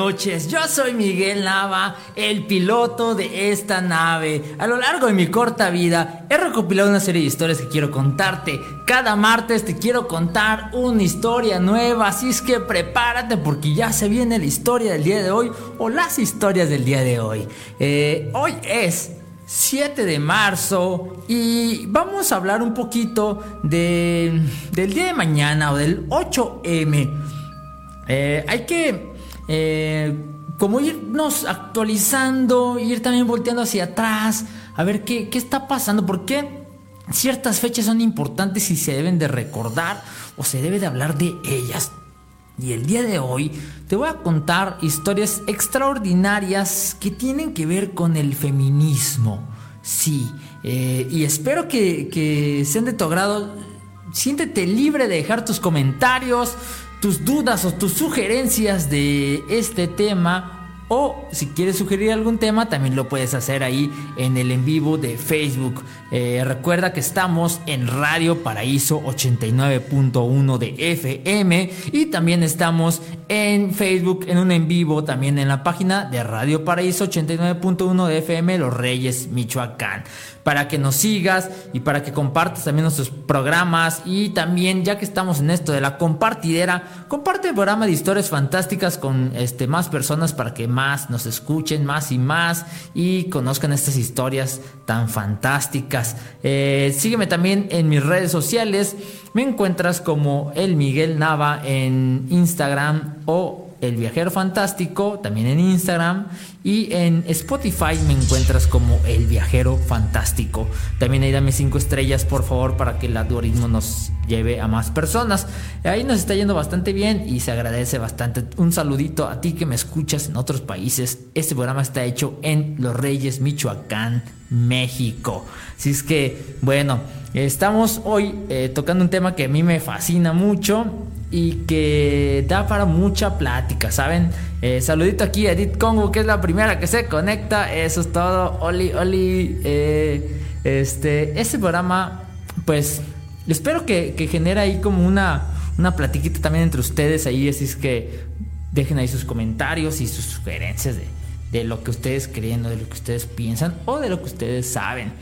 Noches, yo soy Miguel Nava, el piloto de esta nave. A lo largo de mi corta vida he recopilado una serie de historias que quiero contarte. Cada martes te quiero contar una historia nueva, así es que prepárate porque ya se viene la historia del día de hoy o las historias del día de hoy. Eh, hoy es 7 de marzo y vamos a hablar un poquito de, del día de mañana o del 8M. Eh, hay que eh, como irnos actualizando, ir también volteando hacia atrás, a ver qué, qué está pasando, por qué ciertas fechas son importantes y se deben de recordar o se debe de hablar de ellas. Y el día de hoy te voy a contar historias extraordinarias que tienen que ver con el feminismo. Sí, eh, y espero que, que sean de tu agrado. Siéntete libre de dejar tus comentarios, tus dudas o tus sugerencias de este tema o si quieres sugerir algún tema, también lo puedes hacer ahí en el en vivo de Facebook. Eh, recuerda que estamos en Radio Paraíso 89.1 de FM y también estamos en Facebook en un en vivo, también en la página de Radio Paraíso 89.1 de FM Los Reyes, Michoacán para que nos sigas y para que compartas también nuestros programas y también ya que estamos en esto de la compartidera, comparte el programa de historias fantásticas con este más personas para que más nos escuchen más y más y conozcan estas historias tan fantásticas. Eh, sígueme también en mis redes sociales, me encuentras como el Miguel Nava en Instagram o el Viajero Fantástico, también en Instagram y en Spotify me encuentras como El Viajero Fantástico. También ahí dame 5 estrellas por favor para que el algoritmo nos lleve a más personas. Ahí nos está yendo bastante bien y se agradece bastante. Un saludito a ti que me escuchas en otros países. Este programa está hecho en Los Reyes, Michoacán, México. Así es que, bueno, estamos hoy eh, tocando un tema que a mí me fascina mucho y que da para mucha plática, ¿saben? Eh, saludito aquí a Edith Congo, que es la primera que se conecta. Eso es todo. Oli, Oli. Eh, este, este programa, pues, espero que, que genere ahí como una, una platiquita también entre ustedes ahí. Así es que dejen ahí sus comentarios y sus sugerencias de, de lo que ustedes creen o de lo que ustedes piensan o de lo que ustedes saben.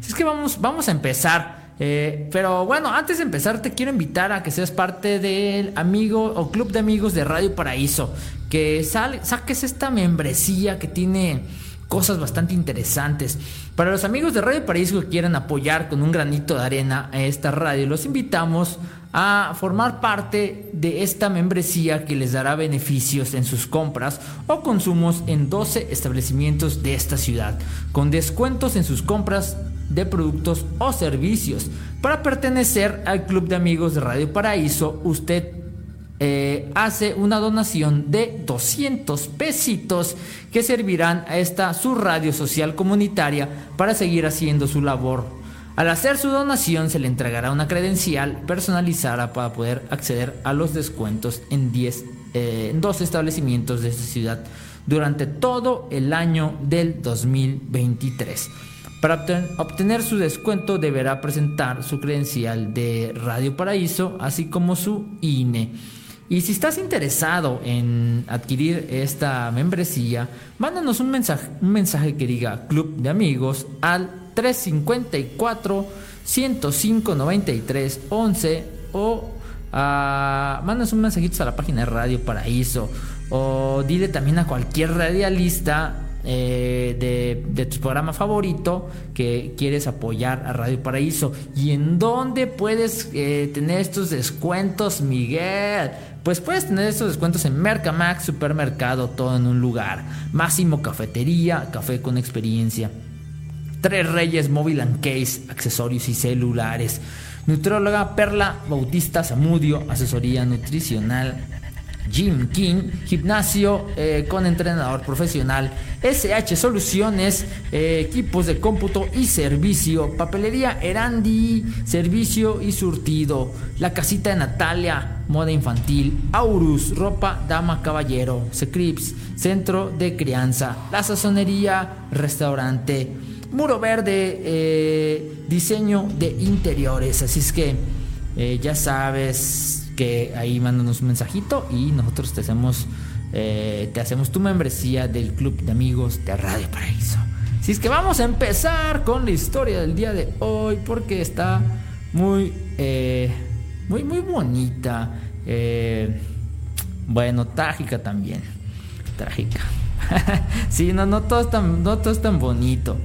Así es que vamos, vamos a empezar. Eh, pero bueno, antes de empezar te quiero invitar a que seas parte del amigo o club de amigos de Radio Paraíso. Que saques esta membresía que tiene cosas bastante interesantes. Para los amigos de Radio Paraíso que quieran apoyar con un granito de arena a esta radio, los invitamos a formar parte de esta membresía que les dará beneficios en sus compras o consumos en 12 establecimientos de esta ciudad, con descuentos en sus compras de productos o servicios. Para pertenecer al Club de Amigos de Radio Paraíso, usted eh, hace una donación de 200 pesitos que servirán a esta su radio social comunitaria para seguir haciendo su labor. Al hacer su donación se le entregará una credencial personalizada para poder acceder a los descuentos en 10 eh, dos establecimientos de esta ciudad durante todo el año del 2023. Para obtener su descuento deberá presentar su credencial de Radio Paraíso, así como su INE. Y si estás interesado en adquirir esta membresía, mándanos un mensaje, un mensaje que diga Club de Amigos al 354 105 93 11 o uh, mándanos un mensajito a la página de Radio Paraíso o dile también a cualquier radialista eh, de, tu programa favorito que quieres apoyar a Radio Paraíso. ¿Y en dónde puedes eh, tener estos descuentos, Miguel? Pues puedes tener estos descuentos en Mercamax, supermercado, todo en un lugar. Máximo Cafetería, café con experiencia. Tres Reyes Móvil and Case, accesorios y celulares. Nutróloga Perla Bautista Zamudio, asesoría nutricional. Jim King, gimnasio eh, con entrenador profesional, SH Soluciones, eh, equipos de cómputo y servicio, papelería Erandi, servicio y surtido, la casita de Natalia, moda infantil, Aurus, ropa dama caballero, Secrips, centro de crianza, la sazonería, restaurante, muro verde, eh, diseño de interiores, así es que ya sabes que ahí mándanos un mensajito y nosotros te hacemos, eh, te hacemos tu membresía del Club de Amigos de Radio Paraíso. Así es que vamos a empezar con la historia del día de hoy porque está muy, eh, muy, muy bonita. Eh, bueno, trágica también. Trágica. sí, no, no todo es tan, no todo es tan bonito.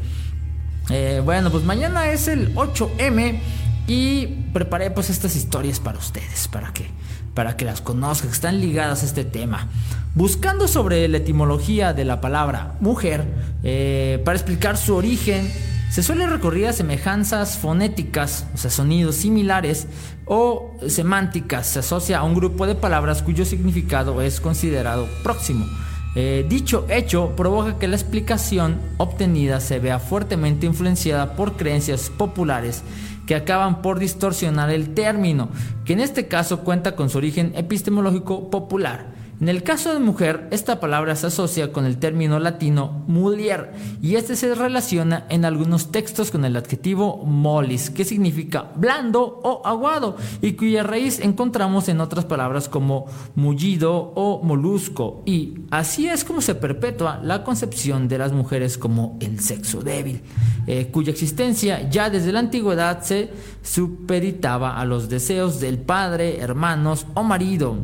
Bueno, pues mañana es el 8M y preparé pues estas historias para ustedes, para que, para que las conozcan, que están ligadas a este tema. Buscando sobre la etimología de la palabra mujer, eh, para explicar su origen, se suele recurrir a semejanzas fonéticas, o sea, sonidos similares, o semánticas. Se asocia a un grupo de palabras cuyo significado es considerado próximo. Eh, dicho hecho provoca que la explicación obtenida se vea fuertemente influenciada por creencias populares que acaban por distorsionar el término, que en este caso cuenta con su origen epistemológico popular. En el caso de mujer, esta palabra se asocia con el término latino mulier y este se relaciona en algunos textos con el adjetivo molis, que significa blando o aguado y cuya raíz encontramos en otras palabras como mullido o molusco. Y así es como se perpetúa la concepción de las mujeres como el sexo débil, eh, cuya existencia ya desde la antigüedad se supeditaba a los deseos del padre, hermanos o marido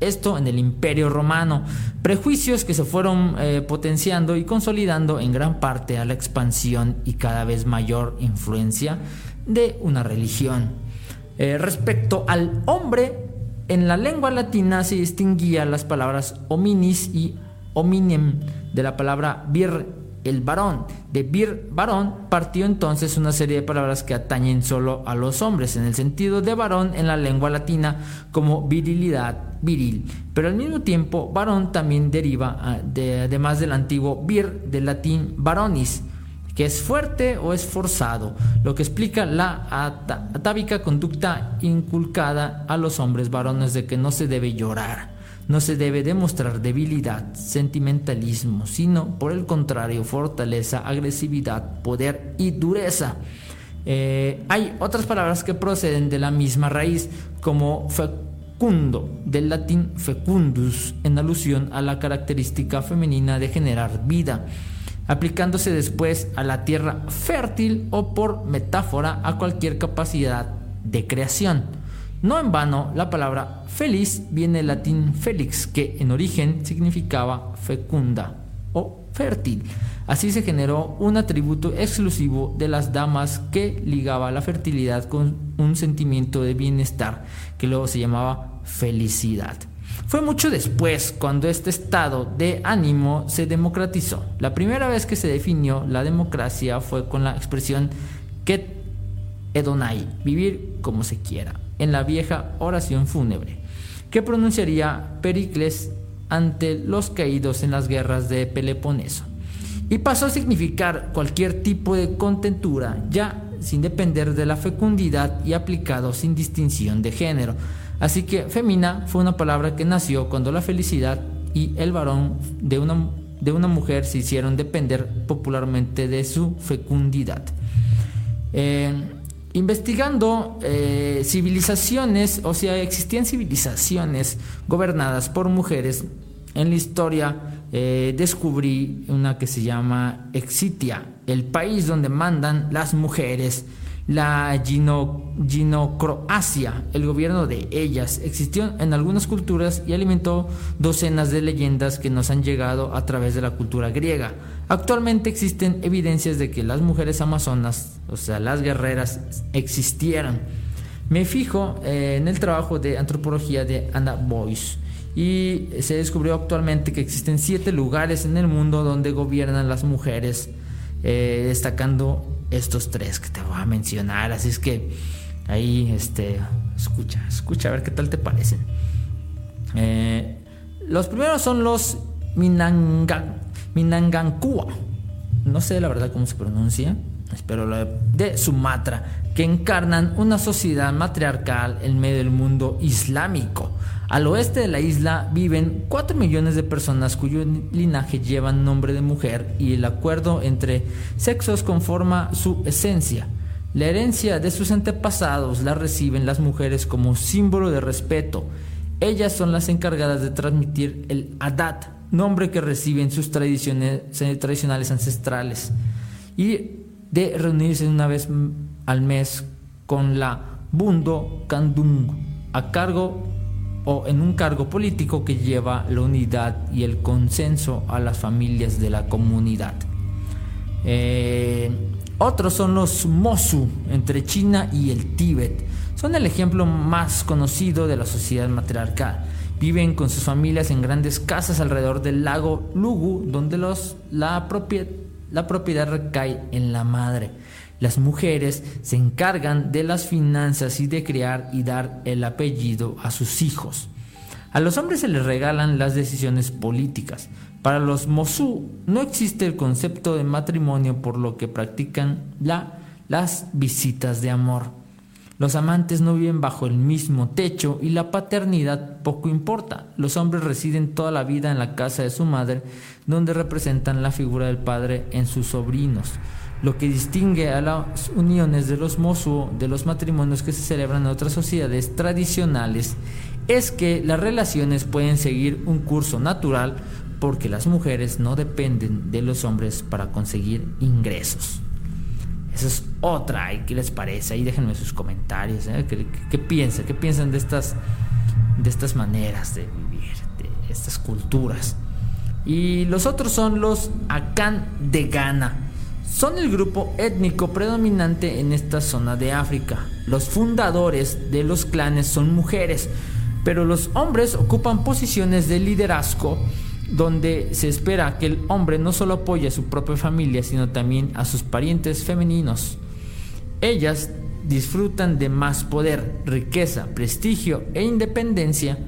esto en el Imperio Romano, prejuicios que se fueron eh, potenciando y consolidando en gran parte a la expansión y cada vez mayor influencia de una religión. Eh, respecto al hombre, en la lengua latina se distinguía las palabras hominis y hominem de la palabra vir el varón. De vir varón partió entonces una serie de palabras que atañen solo a los hombres, en el sentido de varón en la lengua latina como virilidad, viril. Pero al mismo tiempo, varón también deriva ah, de, además del antiguo vir del latín varonis, que es fuerte o esforzado, lo que explica la atávica conducta inculcada a los hombres varones de que no se debe llorar. No se debe demostrar debilidad, sentimentalismo, sino por el contrario fortaleza, agresividad, poder y dureza. Eh, hay otras palabras que proceden de la misma raíz, como fecundo, del latín fecundus, en alusión a la característica femenina de generar vida, aplicándose después a la tierra fértil o por metáfora a cualquier capacidad de creación. No en vano, la palabra feliz viene del latín felix, que en origen significaba fecunda o fértil. Así se generó un atributo exclusivo de las damas que ligaba la fertilidad con un sentimiento de bienestar, que luego se llamaba felicidad. Fue mucho después cuando este estado de ánimo se democratizó. La primera vez que se definió la democracia fue con la expresión ket edonai, vivir como se quiera en la vieja oración fúnebre, que pronunciaría Pericles ante los caídos en las guerras de Peloponeso, y pasó a significar cualquier tipo de contentura, ya sin depender de la fecundidad y aplicado sin distinción de género. Así que femina fue una palabra que nació cuando la felicidad y el varón de una, de una mujer se hicieron depender popularmente de su fecundidad. Eh, investigando eh, civilizaciones, o sea, existían civilizaciones gobernadas por mujeres. En la historia eh, descubrí una que se llama Exitia, el país donde mandan las mujeres la Ginocroacia, el gobierno de ellas, existió en algunas culturas y alimentó docenas de leyendas que nos han llegado a través de la cultura griega. Actualmente existen evidencias de que las mujeres amazonas, o sea, las guerreras, existieron. Me fijo eh, en el trabajo de antropología de Anna Boyce y se descubrió actualmente que existen siete lugares en el mundo donde gobiernan las mujeres, eh, destacando estos tres que te voy a mencionar. Así es que ahí, este, escucha, escucha a ver qué tal te parecen. Eh, los primeros son los Minanga, Minangankua. No sé la verdad cómo se pronuncia, espero de Sumatra, que encarnan una sociedad matriarcal en medio del mundo islámico. Al oeste de la isla viven 4 millones de personas cuyo linaje llevan nombre de mujer y el acuerdo entre sexos conforma su esencia. La herencia de sus antepasados la reciben las mujeres como símbolo de respeto. Ellas son las encargadas de transmitir el Adat, nombre que reciben sus tradiciones tradicionales ancestrales, y de reunirse una vez al mes con la Bundo Kandung, a cargo o en un cargo político que lleva la unidad y el consenso a las familias de la comunidad. Eh, otros son los Mosu entre China y el Tíbet. Son el ejemplo más conocido de la sociedad matriarcal. Viven con sus familias en grandes casas alrededor del lago Lugu, donde los, la, la propiedad recae en la madre. Las mujeres se encargan de las finanzas y de crear y dar el apellido a sus hijos. A los hombres se les regalan las decisiones políticas. Para los Mosú no existe el concepto de matrimonio por lo que practican la, las visitas de amor. Los amantes no viven bajo el mismo techo y la paternidad poco importa. Los hombres residen toda la vida en la casa de su madre, donde representan la figura del padre en sus sobrinos. Lo que distingue a las uniones de los Mosu de los matrimonios que se celebran en otras sociedades tradicionales es que las relaciones pueden seguir un curso natural porque las mujeres no dependen de los hombres para conseguir ingresos. Esa es otra, ¿y qué les parece? Ahí déjenme sus comentarios, ¿eh? ¿Qué, piensan? ¿Qué piensan de estas, de estas maneras de vivir, de estas culturas? Y los otros son los Akan de Ghana son el grupo étnico predominante en esta zona de África. Los fundadores de los clanes son mujeres, pero los hombres ocupan posiciones de liderazgo donde se espera que el hombre no solo apoye a su propia familia, sino también a sus parientes femeninos. Ellas disfrutan de más poder, riqueza, prestigio e independencia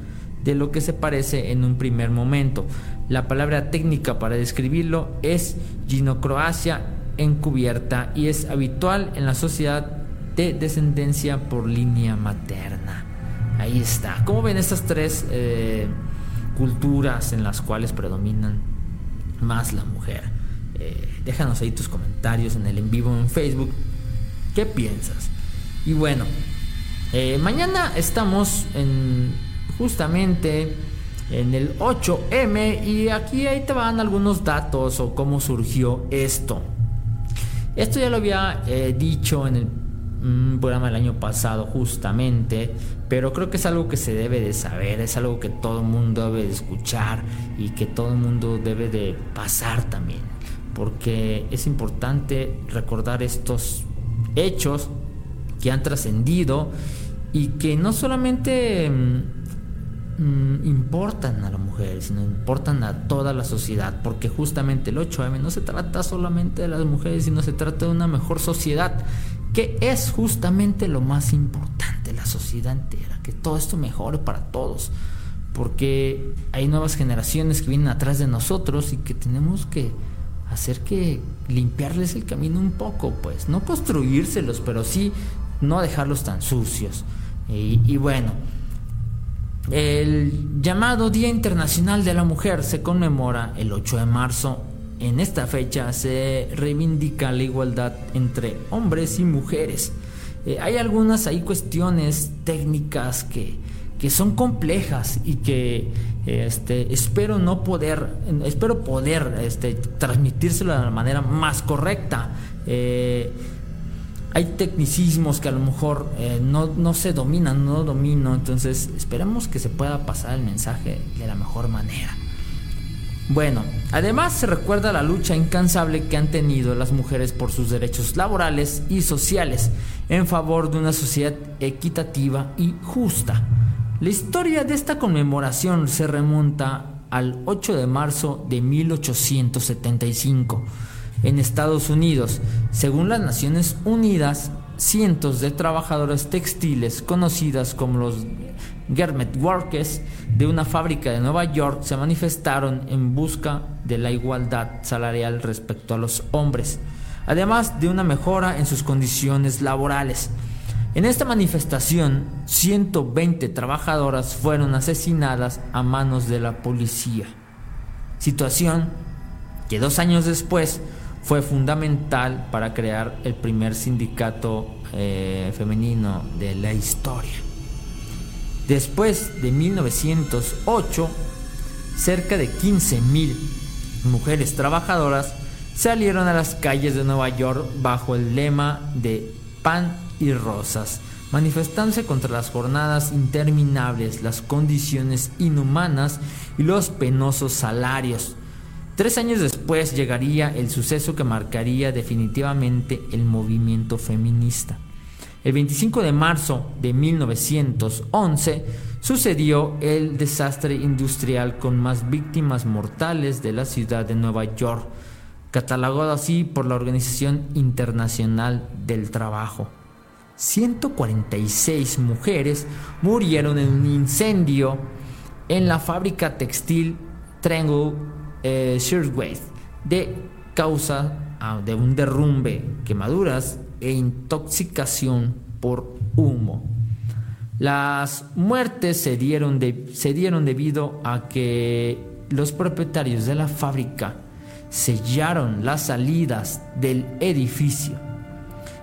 de lo que se parece en un primer momento. La palabra técnica para describirlo es ginocroacia encubierta y es habitual en la sociedad de descendencia por línea materna. Ahí está. ¿Cómo ven estas tres eh, culturas en las cuales predominan más la mujer? Eh, déjanos ahí tus comentarios en el en vivo en Facebook. ¿Qué piensas? Y bueno, eh, mañana estamos en justamente en el 8M y aquí ahí te van algunos datos o cómo surgió esto. Esto ya lo había eh, dicho en el mm, programa del año pasado justamente, pero creo que es algo que se debe de saber, es algo que todo mundo debe de escuchar y que todo el mundo debe de pasar también, porque es importante recordar estos hechos que han trascendido y que no solamente mm, Mm, importan a la mujer, sino importan a toda la sociedad, porque justamente el 8M no se trata solamente de las mujeres, sino se trata de una mejor sociedad, que es justamente lo más importante, la sociedad entera, que todo esto mejore para todos, porque hay nuevas generaciones que vienen atrás de nosotros y que tenemos que hacer que limpiarles el camino un poco, pues, no construírselos, pero sí no dejarlos tan sucios. y bueno, el llamado Día Internacional de la Mujer se conmemora el 8 de marzo en esta fecha se reivindica la igualdad entre hombres y mujeres. Eh, hay algunas cuestiones técnicas que, que son complejas y que este, espero no poder, espero poder este, transmitírselo de la manera más correcta. Eh, hay tecnicismos que a lo mejor eh, no, no, se dominan, no domino, entonces esperemos que se pueda pasar el mensaje de la mejor manera. Bueno, además se recuerda la lucha incansable que han tenido las mujeres por sus derechos laborales y sociales en favor de una sociedad equitativa y justa. La historia de esta conmemoración se remonta al 8 de marzo de 1875 en Estados Unidos. Según las Naciones Unidas, cientos de trabajadoras textiles conocidas como los Garment Workers de una fábrica de Nueva York se manifestaron en busca de la igualdad salarial respecto a los hombres, además de una mejora en sus condiciones laborales. En esta manifestación, 120 trabajadoras fueron asesinadas a manos de la policía. Situación que dos años después fue fundamental para crear el primer sindicato eh, femenino de la historia. Después de 1908, cerca de 15.000 mujeres trabajadoras salieron a las calles de Nueva York bajo el lema de pan y rosas, manifestándose contra las jornadas interminables, las condiciones inhumanas y los penosos salarios. Tres años después llegaría el suceso que marcaría definitivamente el movimiento feminista. El 25 de marzo de 1911 sucedió el desastre industrial con más víctimas mortales de la ciudad de Nueva York, catalogado así por la Organización Internacional del Trabajo. 146 mujeres murieron en un incendio en la fábrica textil Triangle eh, Shirtwaist de causa ah, de un derrumbe, quemaduras e intoxicación por humo. Las muertes se dieron, se dieron debido a que los propietarios de la fábrica sellaron las salidas del edificio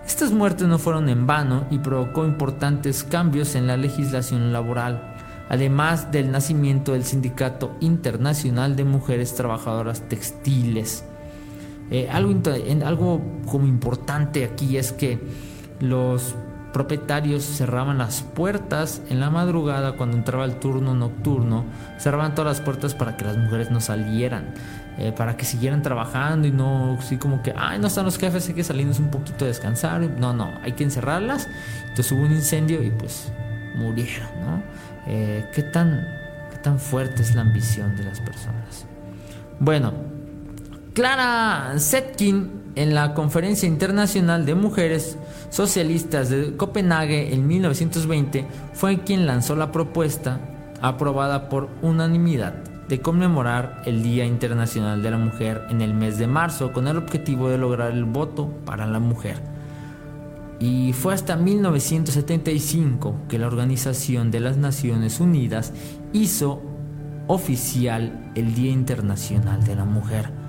estas muertes no fueron en vano y provocó importantes cambios en la legislación laboral, además del nacimiento del Sindicato Internacional de Mujeres Trabajadoras Textiles. Eh, algo, como importante aquí es que los propietarios cerraban las puertas en la madrugada cuando entraba el turno nocturno, cerraban todas las puertas para que las mujeres no salieran. Eh, para que siguieran trabajando y no así como que, ay, no están los jefes, hay que salirnos un poquito a descansar. No, no, hay que encerrarlas. Entonces hubo un incendio y pues murieron, ¿no? Eh, ¿qué, tan, ¿Qué tan fuerte es la ambición de las personas? Bueno, Clara Zetkin en la Conferencia Internacional de Mujeres Socialistas de Copenhague en 1920 fue quien lanzó la propuesta aprobada por unanimidad de conmemorar el Día Internacional de la Mujer en el mes de marzo con el objetivo de lograr el voto para la mujer. Y fue hasta 1975 que la Organización de las Naciones Unidas hizo oficial el Día Internacional de la Mujer.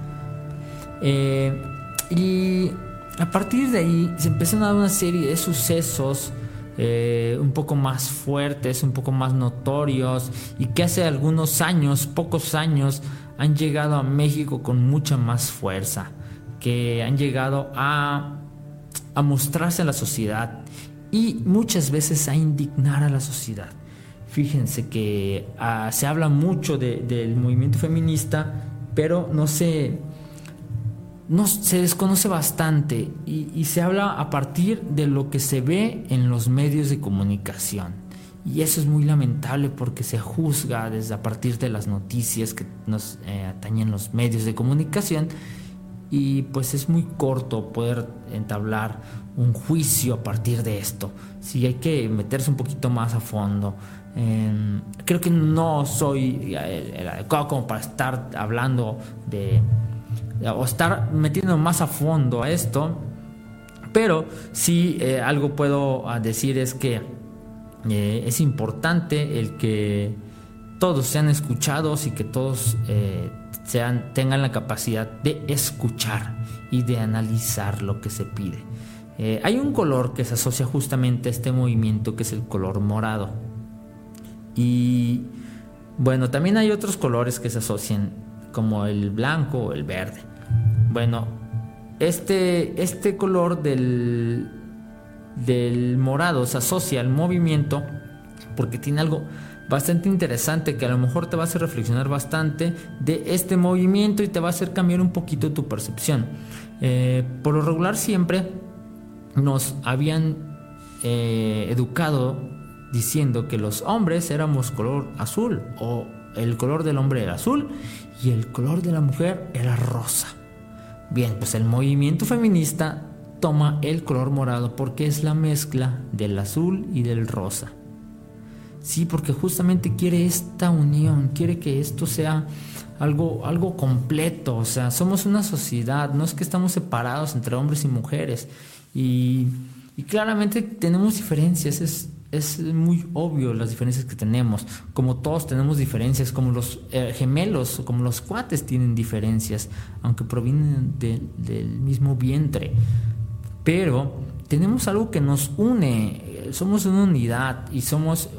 Eh, y a partir de ahí se empezaron a dar una serie de sucesos eh, un poco más fuertes, un poco más notorios y que hace algunos años, pocos años, han llegado a México con mucha más fuerza, que han llegado a, a mostrarse a la sociedad y muchas veces a indignar a la sociedad. Fíjense que ah, se habla mucho del movimiento feminista, pero no se no, se desconoce bastante y, se habla a partir de lo que se ve en los medios de comunicación. Y eso es muy lamentable porque se juzga desde a partir de las noticias que nos eh, atañen los medios de comunicación y pues es muy corto poder entablar un juicio a partir de esto. Si hay que meterse un poquito más a fondo. creo que no soy el adecuado como para estar hablando de o estar metiendo más a fondo a esto. Pero sí eh, algo puedo ah, decir es que eh, es importante el que todos sean escuchados y que todos eh, sean, tengan la capacidad de escuchar y de analizar lo que se pide. Hay un color que se asocia justamente a este movimiento que es el color morado. Y bueno, también hay otros colores que se asocian como el blanco o el verde. Bueno, este, este color del, del morado se asocia al movimiento porque tiene algo bastante interesante que a lo mejor te va a hacer reflexionar bastante de este movimiento y te va a hacer cambiar un poquito tu percepción. Eh, por lo regular siempre nos habían eh, educado diciendo que los hombres éramos color azul o el color del hombre era azul y el color de la mujer era rosa. Bien, pues el movimiento feminista toma el color morado porque es la mezcla del azul y del rosa. Sí, porque justamente quiere esta unión, quiere que esto sea algo, algo completo, o sea, somos una sociedad, no es que estamos separados entre hombres y mujeres. Y, claramente tenemos diferencias, es, es, muy obvio las diferencias que tenemos, como todos tenemos diferencias, como los eh, gemelos, como los cuates tienen diferencias, aunque provienen del mismo vientre. Pero tenemos algo que nos une, somos una unidad y somos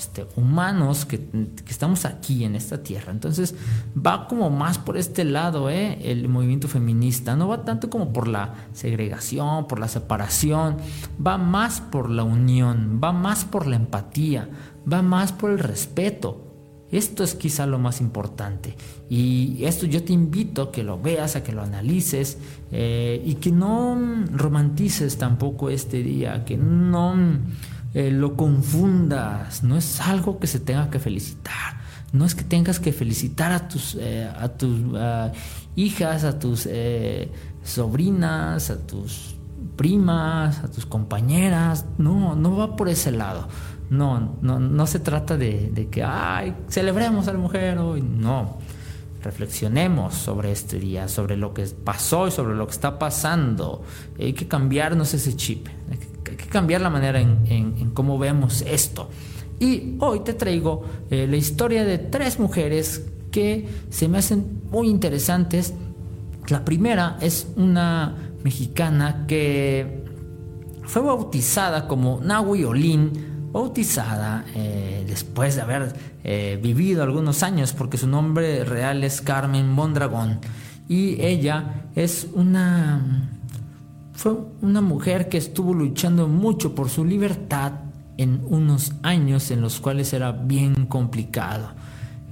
este, humanos que, estamos aquí en esta tierra. Entonces va como más por este lado ¿eh? el movimiento feminista, no va tanto como por la segregación, por la separación, va más por la unión, va más por la empatía, va más por el respeto. Esto es quizá lo más importante. Y esto yo te invito a que lo veas, a que lo analices eh, y que no romantices tampoco este día, que no eh, lo confundas, no es algo que se tenga que felicitar. No es que tengas que felicitar a tus, eh, a tus hijas, a tus eh, sobrinas, a tus primas, a tus compañeras. No, no va por ese lado. No, no, no se trata de, de que, ay, celebremos a la mujer hoy. No, reflexionemos sobre este día, sobre lo que pasó y sobre lo que está pasando. Hay que cambiarnos ese chip. Hay que que cambiar la manera en, cómo vemos esto. Y hoy te traigo eh, la historia de tres mujeres que se me hacen muy interesantes. La primera es una mexicana que fue bautizada como Nahui Olin, bautizada eh, después de haber eh, vivido algunos años, porque su nombre real es Carmen Mondragón. Y ella es una fue una mujer que estuvo luchando mucho por su libertad en unos años en los cuales era bien complicado.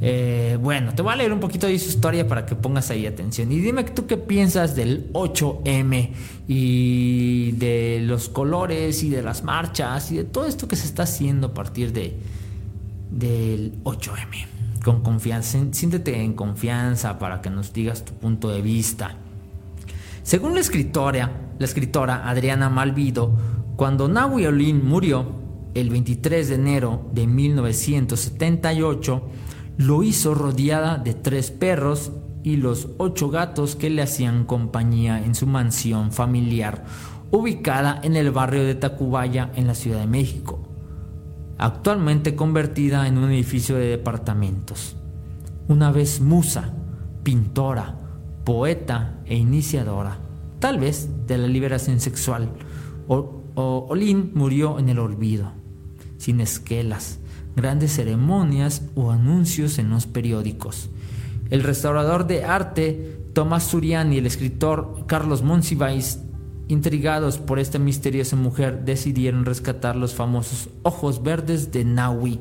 Eh, bueno, te voy a leer un poquito de su historia para que pongas ahí atención. Y dime tú qué piensas del 8M y de los colores y de las marchas y de todo esto que se está haciendo a partir de, del 8M. Con confianza, siéntete en confianza para que nos digas tu punto de vista. Según la escritora, la escritora Adriana Malvido, cuando Nahui Olin murió el 23 de enero de 1978, lo hizo rodeada de tres perros y los ocho gatos que le hacían compañía en su mansión familiar, ubicada en el barrio de Tacubaya, en la Ciudad de México, actualmente convertida en un edificio de departamentos. Una vez musa, pintora, poeta e iniciadora, tal vez de la liberación sexual. Olin murió en el olvido, sin esquelas, grandes ceremonias o anuncios en los periódicos. El restaurador de arte Tomás Surian y el escritor Carlos Monsiváis, intrigados por esta misteriosa mujer, decidieron rescatar los famosos ojos verdes de Naui,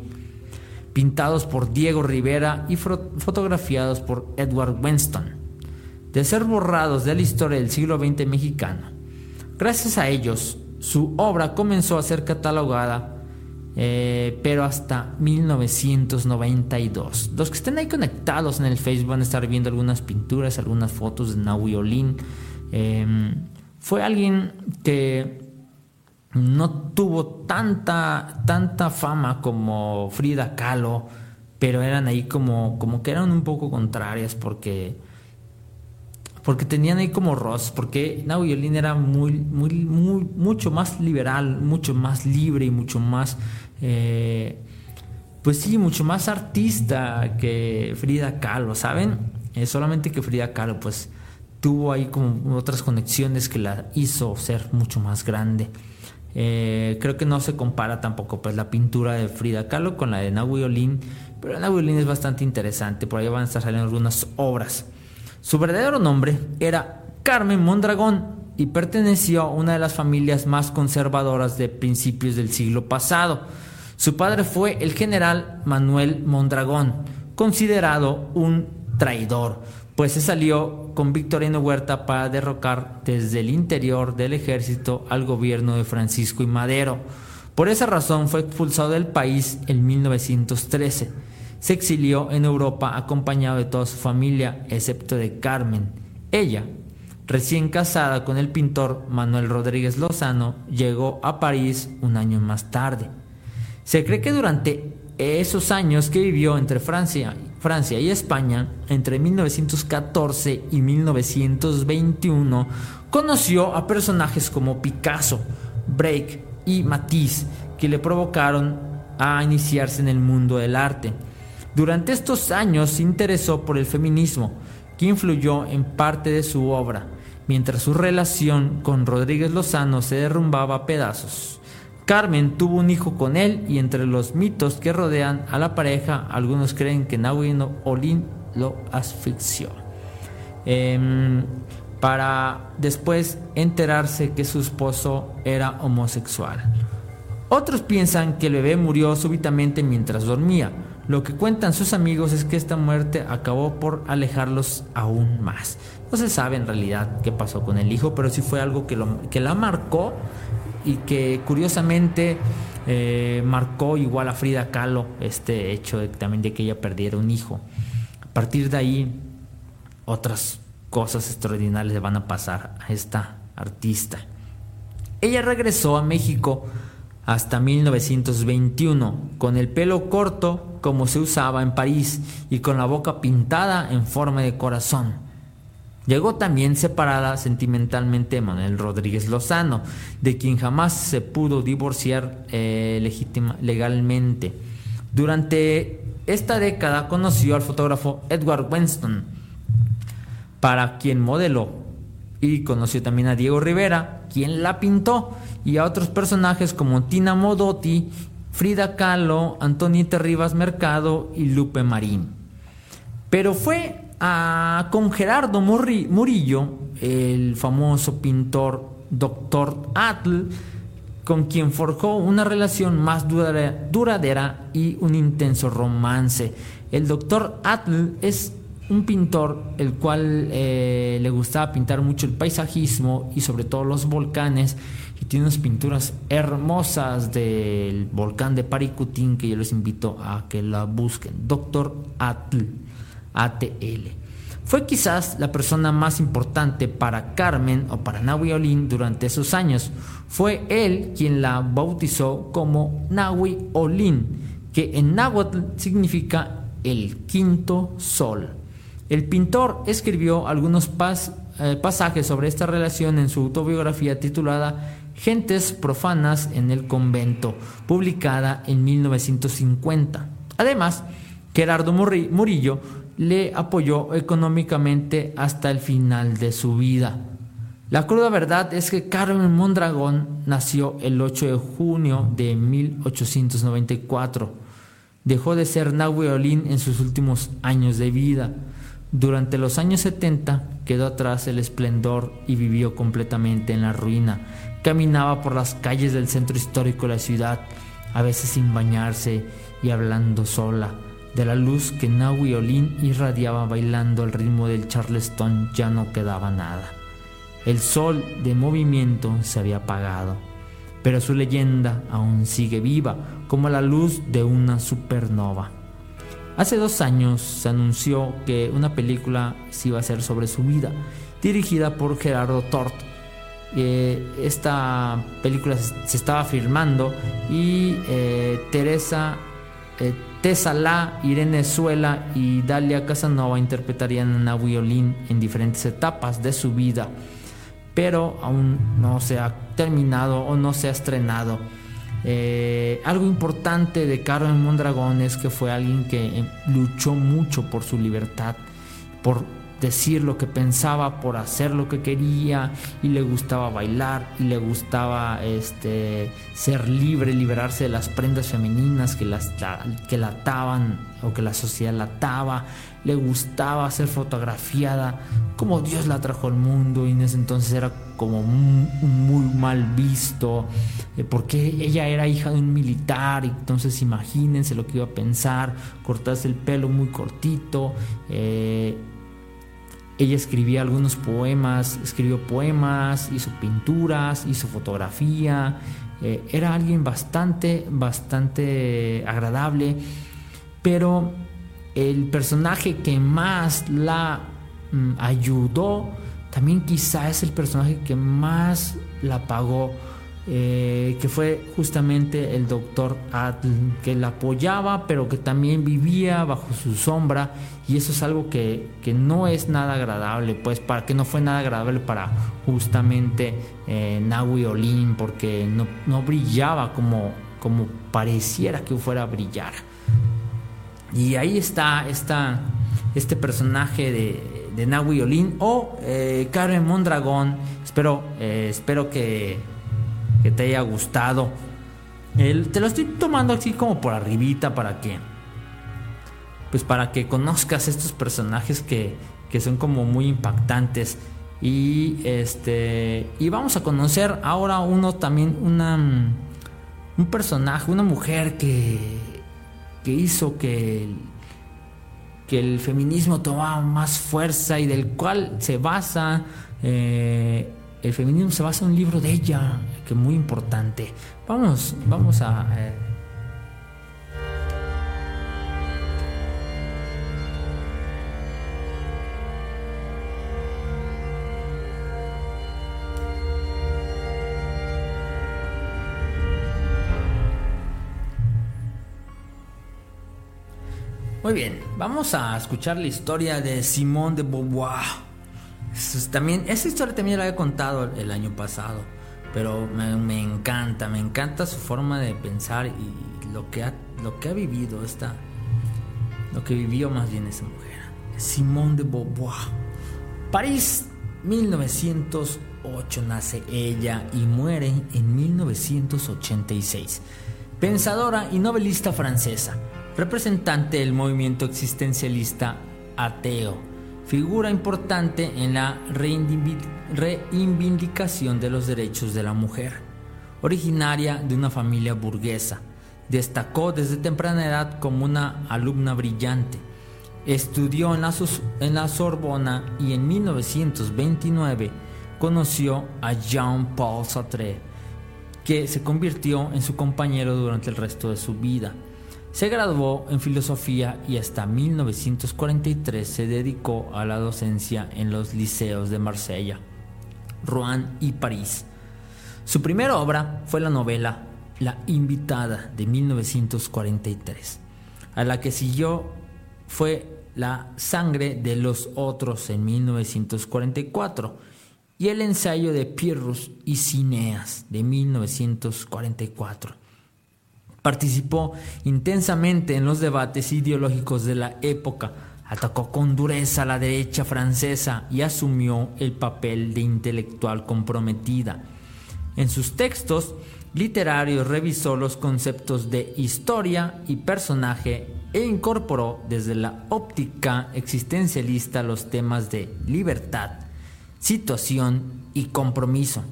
pintados por Diego Rivera y fotografiados por Edward Winston de ser borrados de la historia del siglo XX mexicano. Gracias a ellos, su obra comenzó a ser catalogada, eh, pero hasta 1992. Los que estén ahí conectados en el Facebook van a estar viendo algunas pinturas, algunas fotos de Olin. Em, fue alguien que no tuvo tanta, tanta fama como Frida Kahlo, pero eran ahí como, como que eran un poco contrarias porque porque tenían ahí como Ross, porque Naui Olin era muy, muy, muy, mucho más liberal, mucho más libre y mucho más, eh, pues sí, mucho más artista que Frida Kahlo, ¿saben? solamente que Frida Kahlo pues tuvo ahí como otras conexiones que la hizo ser mucho más grande. Eh, creo que no se compara tampoco pues la pintura de Frida Kahlo con la de Nahui Olin, pero Nahui Olin es bastante interesante, por ahí van a estar saliendo algunas obras. Su verdadero nombre era Carmen Mondragón y perteneció a una de las familias más conservadoras de principios del siglo pasado. Su padre fue el general Manuel Mondragón, considerado un traidor, pues se salió con Victoriano Huerta para derrocar desde el interior del ejército al gobierno de Francisco y Madero. Por esa razón fue expulsado del país en 1913. Se exilió en Europa acompañado de toda su familia, excepto de Carmen. Ella, recién casada con el pintor Manuel Rodríguez Lozano, llegó a París un año más tarde. Se cree que durante esos años que vivió entre Francia, Francia y España, entre 1914 y 1921, conoció a personajes como Picasso, Break y Matisse, que le provocaron a iniciarse en el mundo del arte. Durante estos años se interesó por el feminismo, que influyó en parte de su obra, mientras su relación con Rodríguez Lozano se derrumbaba a pedazos. Carmen tuvo un hijo con él y entre los mitos que rodean a la pareja, algunos creen que Nahui Olin lo asfixió. Em, para después enterarse que su esposo era homosexual. Otros piensan que el bebé murió súbitamente mientras dormía. Lo que cuentan sus amigos es que esta muerte acabó por alejarlos aún más. No se sabe en realidad qué pasó con el hijo, pero sí fue algo que, lo, que la marcó y que curiosamente eh, marcó igual a Frida Kahlo este hecho también de que ella perdiera un hijo. A partir de ahí, otras cosas extraordinarias le van a pasar a esta artista. Ella regresó a México hasta 1921, con el pelo corto como se usaba en París y con la boca pintada en forma de corazón. Llegó también separada sentimentalmente Manuel Rodríguez Lozano, de quien jamás se pudo divorciar eh, legalmente. Durante esta década conoció al fotógrafo Edward Winston, para quien modeló, y conoció también a Diego Rivera, quien la pintó, y a otros personajes como Tina Modotti, Frida Kahlo, Antonieta Rivas Mercado y Lupe Marín. Pero fue con Gerardo Murillo, el famoso pintor Doctor Atl, con quien forjó una relación más duradera y un intenso romance. El Doctor Atl es un pintor el cual eh, le gustaba pintar mucho el paisajismo y sobre todo los volcanes y tiene unas pinturas hermosas del volcán de Paricutín que yo les invito a que la busquen. Doctor Atl. ATL. Fue quizás la persona más importante para Carmen o para Nahui Olin durante esos años. Fue él quien la bautizó como Nahui Olin, que en náhuatl significa el quinto sol. El pintor escribió algunos eh, pasajes sobre esta relación en su autobiografía titulada Gentes profanas en el convento, publicada en 1950. Además, Gerardo Murillo le apoyó económicamente hasta el final de su vida. La cruda verdad es que Carmen Mondragón nació el 8 de junio de 1894. Dejó de ser Nahui en sus últimos años de vida. Durante los años 70 quedó atrás el esplendor y vivió completamente en la ruina. Caminaba por las calles del centro histórico de la ciudad, a veces sin bañarse y hablando sola de la luz que Naui Olin irradiaba bailando al ritmo del charleston ya no quedaba nada. El sol de movimiento se había apagado, pero su leyenda aún sigue viva como la luz de una supernova. Hace dos años se anunció que una película se iba a hacer sobre su vida, dirigida por Gerardo Tort. Eh, esta película se estaba filmando y eh, Teresa eh, Tessa Irene Suela y Dalia Casanova interpretarían a Olin en diferentes etapas de su vida, pero aún no se ha terminado o no se ha estrenado. Eh, algo importante de Carmen Mondragón es que fue alguien que luchó mucho por su libertad, por decir lo que pensaba, por hacer lo que quería y le gustaba bailar y le gustaba este, ser libre, liberarse de las prendas femeninas que, las, que la ataban o que la sociedad la ataba, le gustaba ser fotografiada como Dios la trajo al mundo y en ese entonces era como muy, mal visto eh, porque ella era hija de un militar y entonces imagínense lo que iba a pensar, cortarse el pelo muy cortito. Eh, ella escribía algunos poemas, escribió poemas, hizo pinturas, hizo fotografía. Eh, era alguien bastante, bastante agradable. Pero el personaje que más la mm, ayudó, también quizá es el personaje que más la pagó eh, que fue justamente el doctor Atl, que la apoyaba, pero que también vivía bajo su sombra, y eso es algo que, no es nada agradable, pues para que no fue nada agradable para justamente eh, Olin, porque no, brillaba como, como pareciera que fuera a brillar. Y ahí está este personaje de, de Nahui Olin o eh, Mondragón. Espero, eh, espero que que te haya gustado. te lo estoy tomando así como por arribita para que pues para que conozcas estos personajes que, que son como muy impactantes y este y vamos a conocer ahora uno también una un personaje una mujer que que hizo que que el feminismo tomara más fuerza y del cual se basa eh, el feminismo se basa en un libro de ella, que es muy importante. Vamos, vamos a... Eh, Muy bien, vamos a escuchar la historia de Simone de Beauvoir también, esa historia también la he contado el año pasado, pero me, encanta, me encanta su forma de pensar y lo que ha, lo que ha vivido esta, lo que vivió más bien esa mujer. Simone de Beauvoir. París, 1908 nace ella y muere en 1986. Pensadora y novelista francesa, representante del movimiento existencialista ateo figura importante en la reivindicación de los derechos de la mujer. Originaria de una familia burguesa, destacó desde temprana edad como una alumna brillante. Estudió en la, Sorbona y en 1929 conoció a Jean-Paul Sartre, que se convirtió en su compañero durante el resto de su vida. Se graduó en filosofía y hasta 1943 se dedicó a la docencia en los liceos de Marsella, Rouen y París. Su primera obra fue la novela La invitada de 1943, a la que siguió fue La sangre de los otros en 1944 y el ensayo de Pirrus y Cineas de 1944. Participó intensamente en los debates ideológicos de la época, atacó con dureza a la derecha francesa y asumió el papel de intelectual comprometida. En sus textos literarios revisó los conceptos de historia y personaje e incorporó desde la óptica existencialista los temas de libertad, situación y compromiso.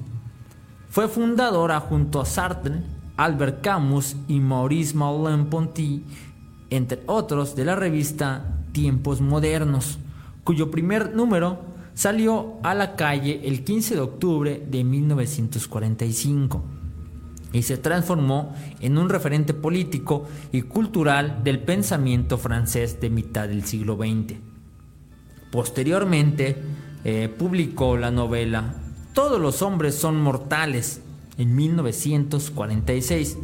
Fue fundadora junto a Sartre Albert Camus y Maurice Merleau-Ponty, entre otros, de la revista Tiempos Modernos, cuyo primer número salió a la calle el 15 de octubre de 1945 y se transformó en un referente político y cultural del pensamiento francés de mitad del siglo XX. Posteriormente, eh, publicó la novela Todos los hombres son mortales, en 1946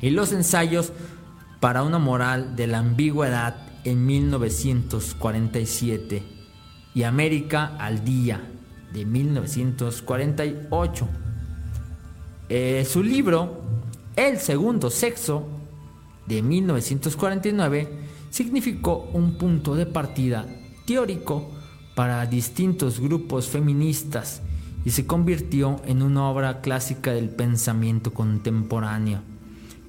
y los ensayos para una moral de la ambigüedad en 1947 y América al Día de 1948. Eh, su libro El Segundo Sexo de 1949 significó un punto de partida teórico para distintos grupos feministas y se convirtió en una obra clásica del pensamiento contemporáneo.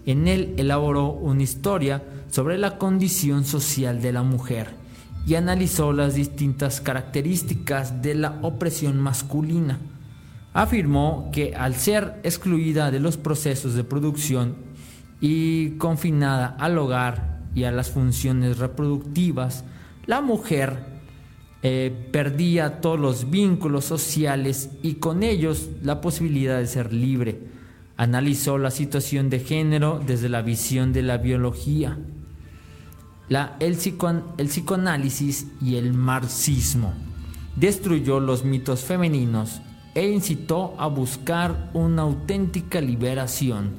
En él elaboró una historia sobre la condición social de la mujer y analizó las distintas características de la opresión masculina. Afirmó que al ser excluida de los procesos de producción y confinada al hogar y a las funciones reproductivas, la mujer eh, perdía todos los vínculos sociales y con ellos la posibilidad de ser libre. Analizó la situación de género desde la visión de la biología, la, el, el psicoanálisis y el marxismo. Destruyó los mitos femeninos e incitó a buscar una auténtica liberación.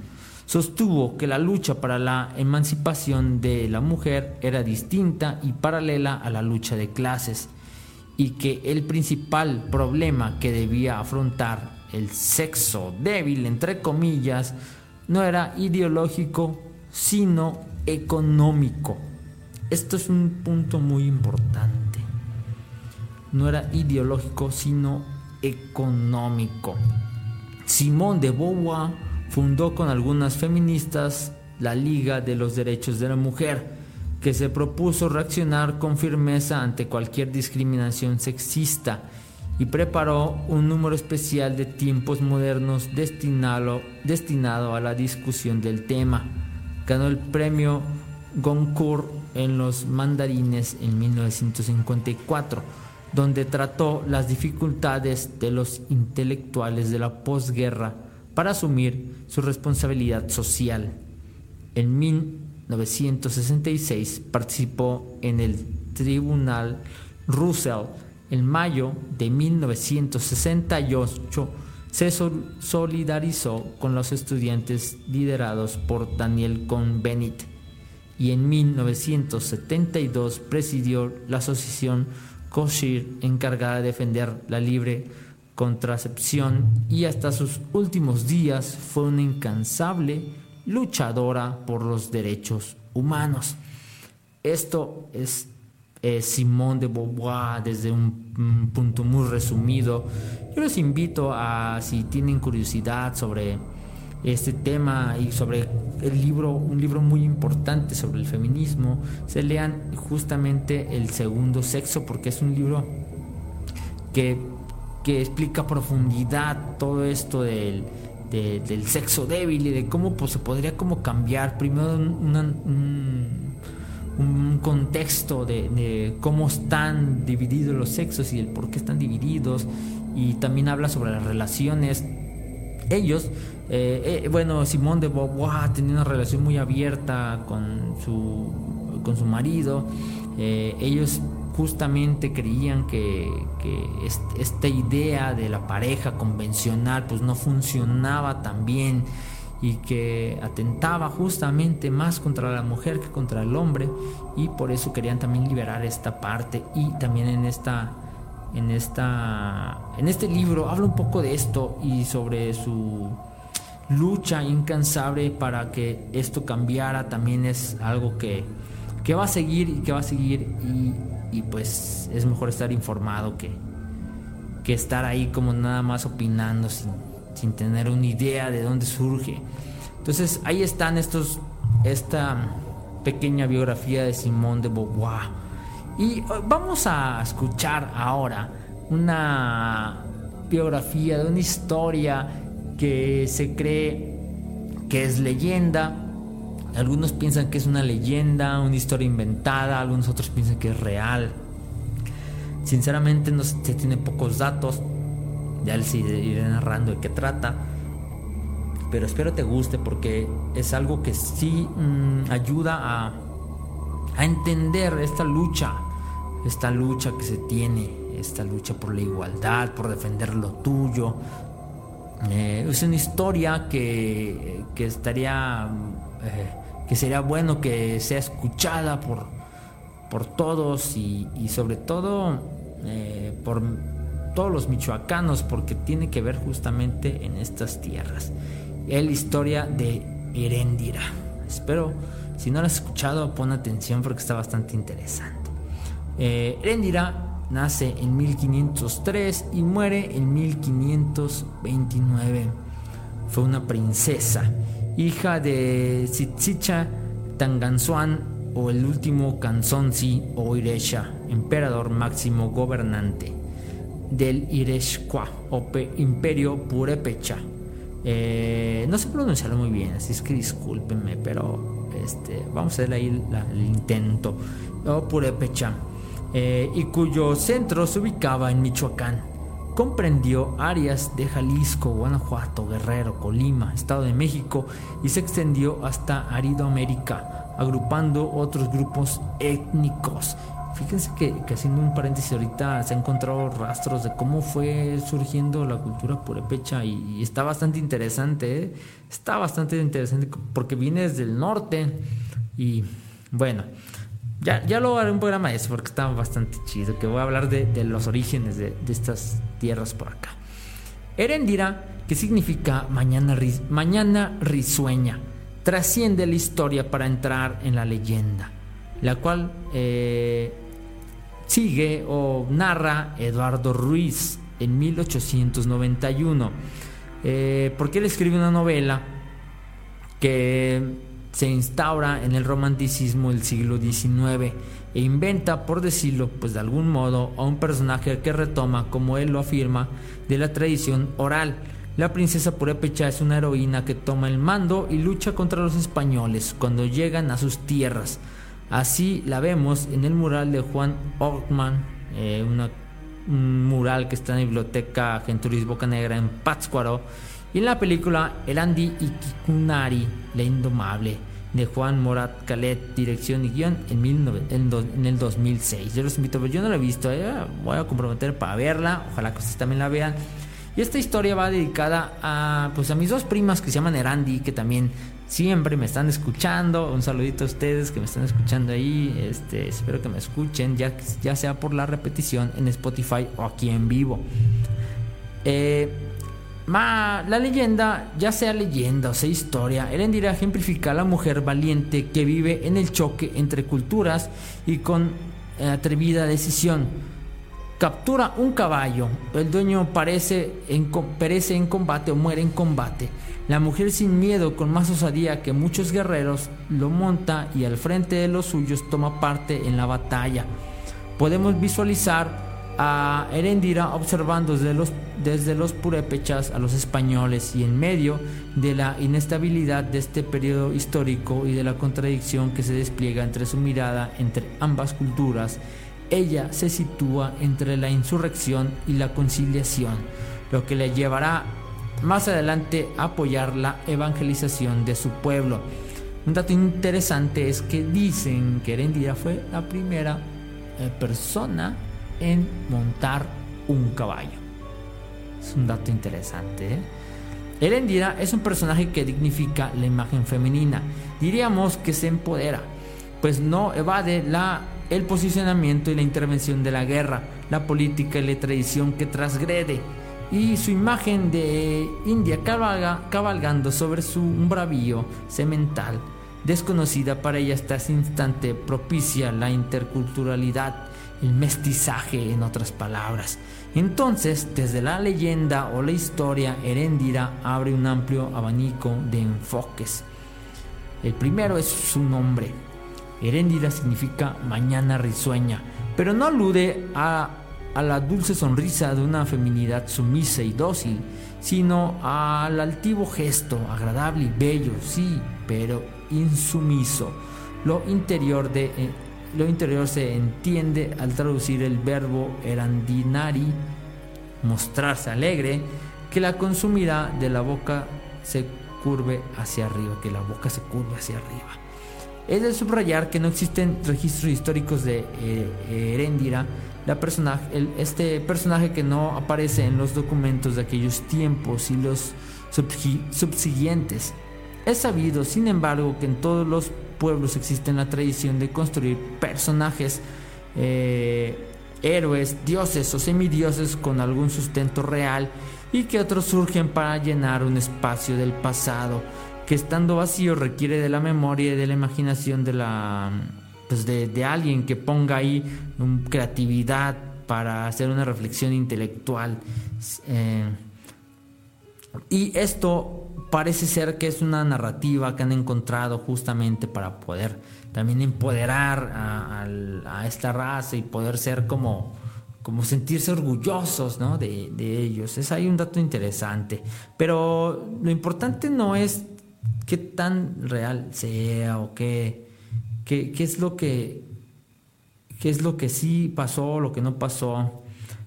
Sostuvo que la lucha para la emancipación de la mujer era distinta y paralela a la lucha de clases y que el principal problema que debía afrontar el sexo débil, entre comillas, no era ideológico, sino económico. Esto es un punto muy importante. No era ideológico, sino económico. Simone de Beauvoir fundó con algunas feministas la Liga de los Derechos de la Mujer, que se propuso reaccionar con firmeza ante cualquier discriminación sexista y preparó un número especial de tiempos modernos destinado, a la discusión del tema. Ganó el premio Goncourt en los mandarines en 1954, donde trató las dificultades de los intelectuales de la posguerra para asumir su responsabilidad social. En 1966 participó en el Tribunal Russell. En mayo de 1968 se solidarizó con los estudiantes liderados por Daniel Cohn-Bendit y en 1972 presidió la asociación Kosher encargada de defender la libre contracepción y hasta sus últimos días fue una incansable luchadora por los derechos humanos. Esto es eh, Simón de Beauvoir desde un, punto muy resumido. Yo les invito a, si tienen curiosidad sobre este tema y sobre el libro, un libro muy importante sobre el feminismo, se lean justamente El Segundo Sexo, porque es un libro que, que explica a profundidad todo esto del del sexo débil y de cómo pues, se podría como cambiar primero un, contexto de, cómo están divididos los sexos y el por qué están divididos. Y también habla sobre las relaciones. Ellos eh, eh, bueno Simón de Beauvoir tenía una relación muy abierta con su con su marido. Eh, ellos justamente creían que, esta idea de la pareja convencional pues no funcionaba tan bien y que atentaba justamente más contra la mujer que contra el hombre y por eso querían también liberar esta parte. Y también en esta en esta en este libro habla un poco de esto y sobre su lucha incansable para que esto cambiara. También es algo que, que va a seguir y que va a seguir y y pues es mejor estar informado que, que estar ahí como nada más opinando sin, sin tener una idea de dónde surge. Entonces ahí están estos, esta pequeña biografía de Simón de Beauvoir. Y eh, vamos a escuchar ahora una biografía de una historia que se cree que es leyenda, algunos piensan que es una leyenda, una historia inventada, algunos otros piensan que es real. Sinceramente no se tiene pocos datos, ya les iré narrando de qué trata. Pero espero te guste porque es algo que sí mm, ayuda a, entender esta lucha, esta lucha que se tiene, esta lucha por la igualdad, por defender lo tuyo. Eh, es una historia que, que estaría... Eh, que sería bueno que sea escuchada por, por todos y, sobre todo eh, por todos los michoacanos porque tiene que ver justamente en estas tierras. Es la historia de Heréndira. Espero, si no la has escuchado, pon atención porque está bastante interesante. Eh, nace en 1503 y muere en 1529. Fue una princesa, hija de Tsitsicha Tanganzuan o el último Kanzonsi o Iresha, emperador máximo gobernante del Ireshkwa o Imperio Purepecha. Eh, no sé pronunciarlo muy bien, así es que discúlpenme, pero este, vamos a hacer ahí el intento. O Purepecha, eh, y cuyo centro se ubicaba en Michoacán. Comprendió áreas de Jalisco, Guanajuato, Guerrero, Colima, Estado de México y se extendió hasta Aridoamérica, agrupando otros grupos étnicos Fíjense que, haciendo un paréntesis ahorita se han encontrado rastros de cómo fue surgiendo la cultura purepecha y, y está bastante interesante, ¿eh? está bastante interesante porque viene desde el norte y bueno, ya, ya lo haré un programa de eso porque está bastante chido, que voy a hablar de, los orígenes de, estas tierras por acá. Erendira, que significa mañana, mañana risueña, trasciende la historia para entrar en la leyenda, la cual... Eh, sigue o narra Eduardo Ruiz en 1891, eh, porque él escribe una novela que se instaura en el romanticismo del siglo XIX e inventa, por decirlo, pues de algún modo, a un personaje que retoma, como él lo afirma, de la tradición oral. La princesa Purépecha es una heroína que toma el mando y lucha contra los españoles cuando llegan a sus tierras. Así la vemos en el mural de Juan Ortman, eh, un mural que está en la biblioteca Genturis Boca Negra en Pátzcuaro, y en la película El Andy Ikikunari, La Indomable, de Juan Morat Calet, dirección y guion en, en, el 2006. Yo los invito, pero yo no la he visto, eh, voy a comprometer para verla, ojalá que ustedes también la vean. Y esta historia va dedicada a, pues, a mis dos primas que se llaman Erandi, que también siempre me están escuchando. Un saludito a ustedes que me están escuchando ahí. Este, espero que me escuchen, ya, ya sea por la repetición en Spotify o aquí en vivo. Eh, la leyenda, ya sea leyenda o sea historia, Erendira ejemplifica a la mujer valiente que vive en el choque entre culturas y con eh, atrevida decisión. Captura un caballo, el dueño perece en combate o muere en combate la mujer sin miedo, con más osadía que muchos guerreros, lo monta y al frente de los suyos toma parte en la batalla. Podemos visualizar a Erendira observando desde los, desde los purépechas a los españoles y en medio de la inestabilidad de este periodo histórico y de la contradicción que se despliega entre su mirada entre ambas culturas, ella se sitúa entre la insurrección y la conciliación, lo que le llevará más adelante apoyar la evangelización de su pueblo. Un dato interesante es que dicen que Erendira fue la primera eh, persona en montar un caballo. Es un dato interesante. ¿eh? Erendira es un personaje que dignifica la imagen femenina. Diríamos que se empodera, pues no evade la, el posicionamiento y la intervención de la guerra, la política y la tradición que transgrede y su imagen de India cabalgando sobre su bravío semental, desconocida para ella hasta ese instante, propicia la interculturalidad, el mestizaje en otras palabras. Entonces, desde la leyenda o la historia, Erendira abre un amplio abanico de enfoques. El primero es su nombre. Erendira significa mañana risueña, pero no alude a a la dulce sonrisa de una feminidad sumisa y dócil, sino al altivo gesto, agradable y bello, sí, pero insumiso. Lo interior, de, eh, lo interior se entiende al traducir el verbo erandinari, mostrarse alegre, que la consumirá de la boca se curve hacia arriba, que la boca se curve hacia arriba. Es de subrayar que no existen registros históricos de eh, Erendira la personaje, este personaje que no aparece en los documentos de aquellos tiempos y los subsiguientes. Es sabido, sin embargo, que en todos los pueblos existe la tradición de construir personajes, eh, héroes, dioses o semidioses con algún sustento real y que otros surgen para llenar un espacio del pasado que estando vacío requiere de la memoria y de la imaginación de la pues de, alguien que ponga ahí creatividad, para hacer una reflexión intelectual. Eh, y esto parece ser que es una narrativa que han encontrado justamente para poder también empoderar a, esta raza y poder ser como, como sentirse orgullosos de, ellos. Es ahí un dato interesante. Pero lo importante no es qué tan real sea o qué, qué, qué es lo que qué es lo que sí pasó, lo que no pasó.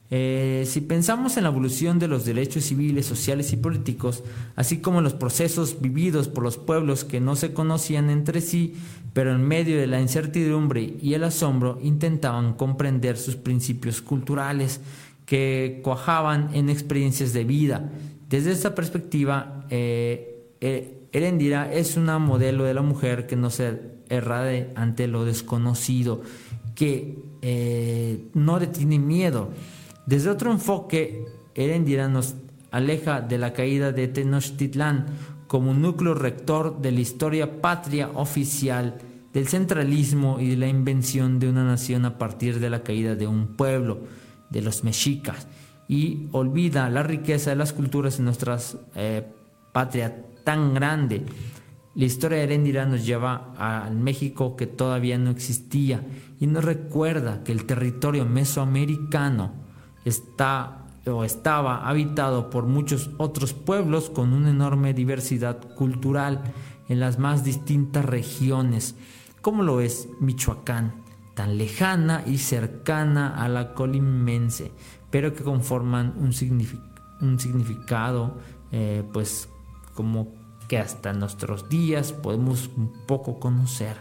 Eh, si pensamos en la evolución de los derechos civiles, sociales y políticos, así como los procesos vividos por los pueblos que no se conocían entre sí, pero en medio de la incertidumbre y el asombro intentaban comprender sus principios culturales que cuajaban en experiencias de vida. Desde esta perspectiva, eh, eh, Erendira es una modelo de la mujer que no se errade ante lo desconocido, que no le tiene miedo desde otro enfoque, Erendira nos aleja de la caída de Tenochtitlán como núcleo rector de la historia patria oficial, del centralismo y de la invención de una nación a partir de la caída de un pueblo, de los mexicas, y olvida la riqueza de las culturas en nuestra eh, patria tan grande. La historia de Erendira nos lleva al México que todavía no existía y nos recuerda que el territorio mesoamericano está o estaba habitado por muchos otros pueblos con una enorme diversidad cultural en las más distintas regiones, como lo es Michoacán, tan lejana y cercana a la colimense, pero que conforman un, significado, eh, pues como que hasta nuestros días podemos un poco conocer.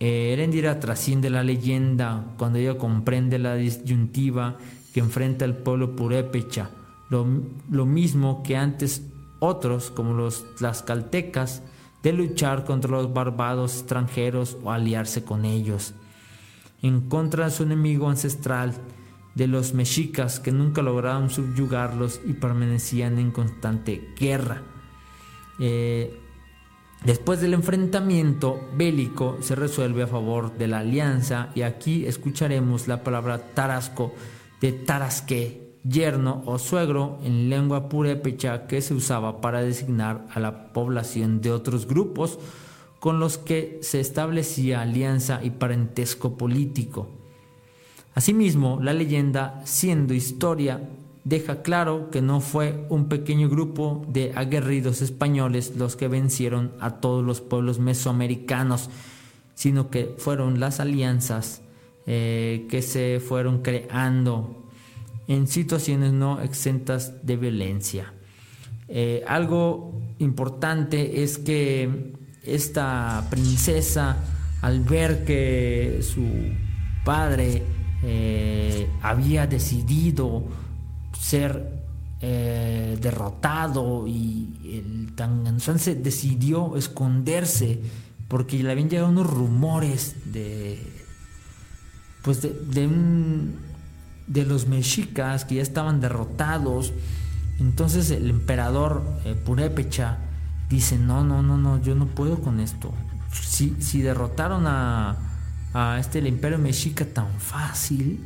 Eh, Erendira trasciende la leyenda cuando ella comprende la disyuntiva que enfrenta el pueblo purépecha, lo, lo mismo que antes otros, como los tlaxcaltecas, de luchar contra los barbados extranjeros o aliarse con ellos, en contra de su enemigo ancestral, de los mexicas que nunca lograron subyugarlos y permanecían en constante guerra. Eh, después del enfrentamiento bélico se resuelve a favor de la alianza y aquí escucharemos la palabra tarasco de tarasque, yerno o suegro en lengua purépecha que se usaba para designar a la población de otros grupos con los que se establecía alianza y parentesco político. Asimismo, la leyenda, siendo historia, deja claro que no fue un pequeño grupo de aguerridos españoles los que vencieron a todos los pueblos mesoamericanos, sino que fueron las alianzas eh, que se fueron creando en situaciones no exentas de violencia. Eh, algo importante es que esta princesa, al ver que su padre eh, había decidido ser derrotado y el Tanganzán se decidió esconderse porque le habían llegado unos rumores de pues de, de, los mexicas que ya estaban derrotados. Entonces el emperador eh, Purépecha dice, no, no, no, no, yo no puedo con esto. Si, si derrotaron a, a este el imperio mexica tan fácil,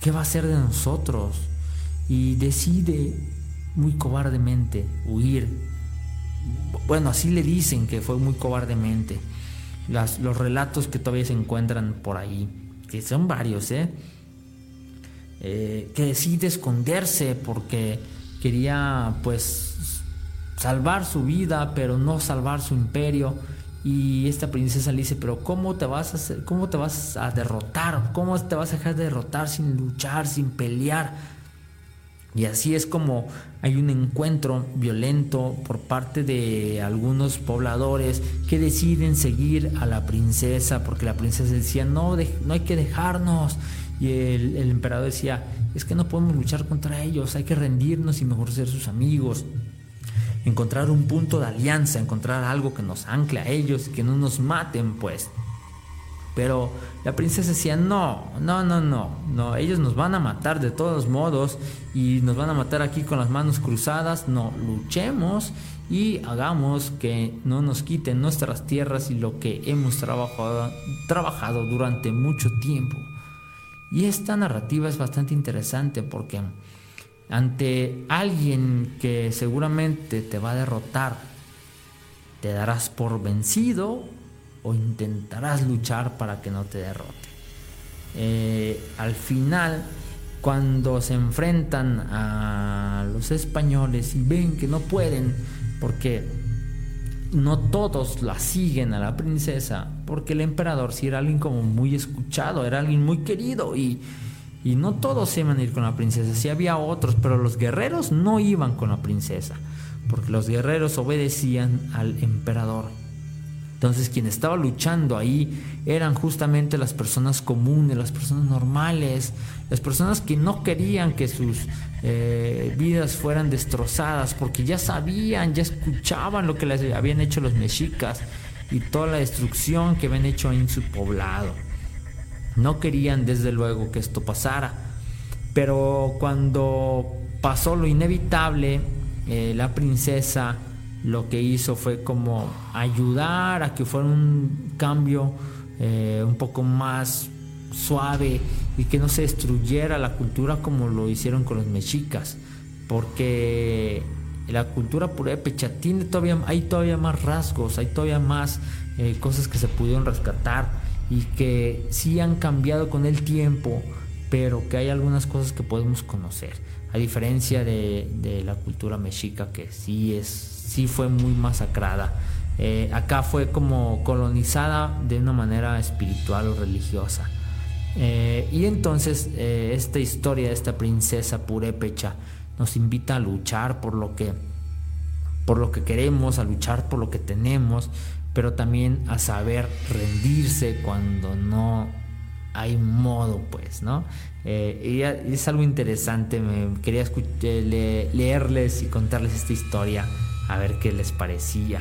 ¿qué va a hacer de nosotros? Y decide muy cobardemente huir. Bueno, así le dicen que fue muy cobardemente. Los relatos que todavía se encuentran por ahí que son varios, ¿eh? ¿eh? que decide esconderse porque quería pues salvar su vida, pero no salvar su imperio. Y esta princesa le dice, pero ¿cómo te vas a hacer, cómo te vas a derrotar? ¿Cómo te vas a dejar de derrotar sin luchar, sin pelear? Y así es como hay un encuentro violento por parte de algunos pobladores que deciden seguir a la princesa porque la princesa decía, no, no hay que dejarnos. Y el, el emperador decía, es que no podemos luchar contra ellos, hay que rendirnos y mejor ser sus amigos. Encontrar un punto de alianza, encontrar algo que nos ancle a ellos y que no nos maten, pues. Pero la princesa decía, no, no, no, no, no, ellos nos van a matar de todos modos y nos van a matar aquí con las manos cruzadas, no, luchemos y hagamos que no nos quiten nuestras tierras y lo que hemos trabajado, trabajado durante mucho tiempo. Y esta narrativa es bastante interesante porque ante alguien que seguramente te va a derrotar, te darás por vencido o intentarás luchar para que no te derrote. Eh, al final, cuando se enfrentan a los españoles y ven que no pueden, porque no todos la siguen a la princesa, porque el emperador sí era alguien como muy escuchado, era alguien muy querido y, y no todos iban a ir con la princesa, sí había otros, pero los guerreros no iban con la princesa, porque los guerreros obedecían al emperador. Entonces quien estaba luchando ahí eran justamente las personas comunes, las personas normales, las personas que no querían que sus eh, vidas fueran destrozadas porque ya sabían, ya escuchaban lo que les habían hecho los mexicas y toda la destrucción que habían hecho en su poblado. No querían desde luego que esto pasara, pero cuando pasó lo inevitable, eh, la princesa lo que hizo fue como ayudar a que fuera un cambio eh, un poco más suave y que no se destruyera la cultura como lo hicieron con los mexicas, porque la cultura purépecha tiene todavía, hay todavía más rasgos, hay todavía más eh, cosas que se pudieron rescatar y que sí han cambiado con el tiempo, pero que hay algunas cosas que podemos conocer, a diferencia de, de la cultura mexica que sí es sí fue muy masacrada. Eh, acá fue como colonizada de una manera espiritual o religiosa. Eh, y entonces eh, esta historia de esta princesa purépecha nos invita a luchar por lo que por lo que queremos, a luchar por lo que tenemos, pero también a saber rendirse cuando no hay modo, pues, ¿no? y es algo interesante, me quería leerles y contarles esta historia a ver qué les parecía.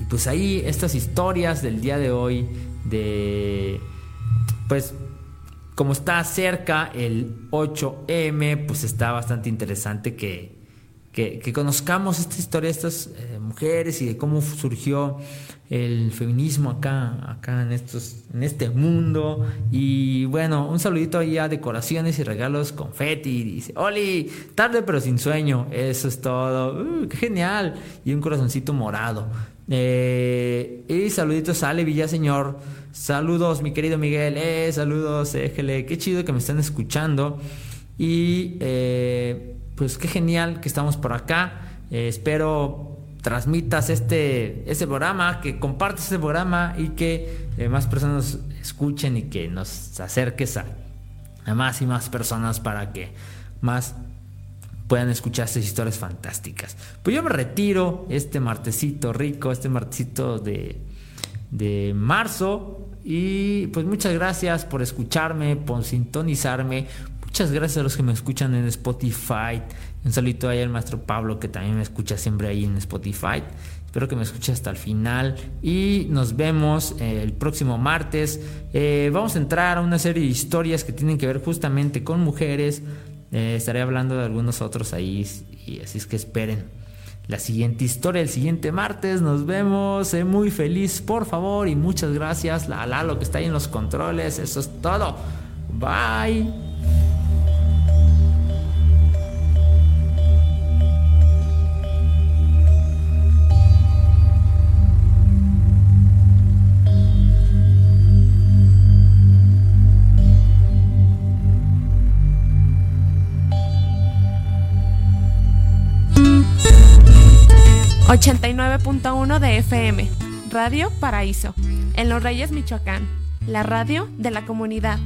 Y pues ahí estas historias del día de hoy de pues como está cerca el 8M, pues está bastante interesante que, que, conozcamos esta historia de estas eh, mujeres y de cómo surgió el feminismo acá, acá en, estos, en este mundo. Y bueno, un saludito ahí a decoraciones y regalos confeti. Dice, Oli, tarde pero sin sueño. Eso es todo. Uh, qué genial. Y un corazoncito morado. Eh, y saluditos a Ale Villaseñor. Saludos, mi querido Miguel. Eh, saludos, Éjele. Qué chido que me están escuchando. Y eh, pues qué genial que estamos por acá. Eh, espero transmitas este, este programa, que compartas este programa y que eh, más personas escuchen y que nos acerques a, más y más personas para que más puedan escuchar estas historias fantásticas. Pues yo me retiro este martesito rico, este martesito de, de marzo. Y pues muchas gracias por escucharme, por sintonizarme. Muchas gracias a los que me escuchan en Spotify, un saludo ahí al maestro Pablo que también me escucha siempre ahí en Spotify. Espero que me escuche hasta el final y nos vemos eh, el próximo martes. Eh, vamos a entrar a una serie de historias que tienen que ver justamente con mujeres. Eh, estaré hablando de algunos otros ahí y así es que esperen la siguiente historia el siguiente martes. Nos vemos. Sé muy feliz, por favor, y muchas gracias. La Lalo que está ahí en los controles. Eso es todo. Bye. 89.1 de FM, Radio Paraíso, en Los Reyes, Michoacán, la radio de la comunidad.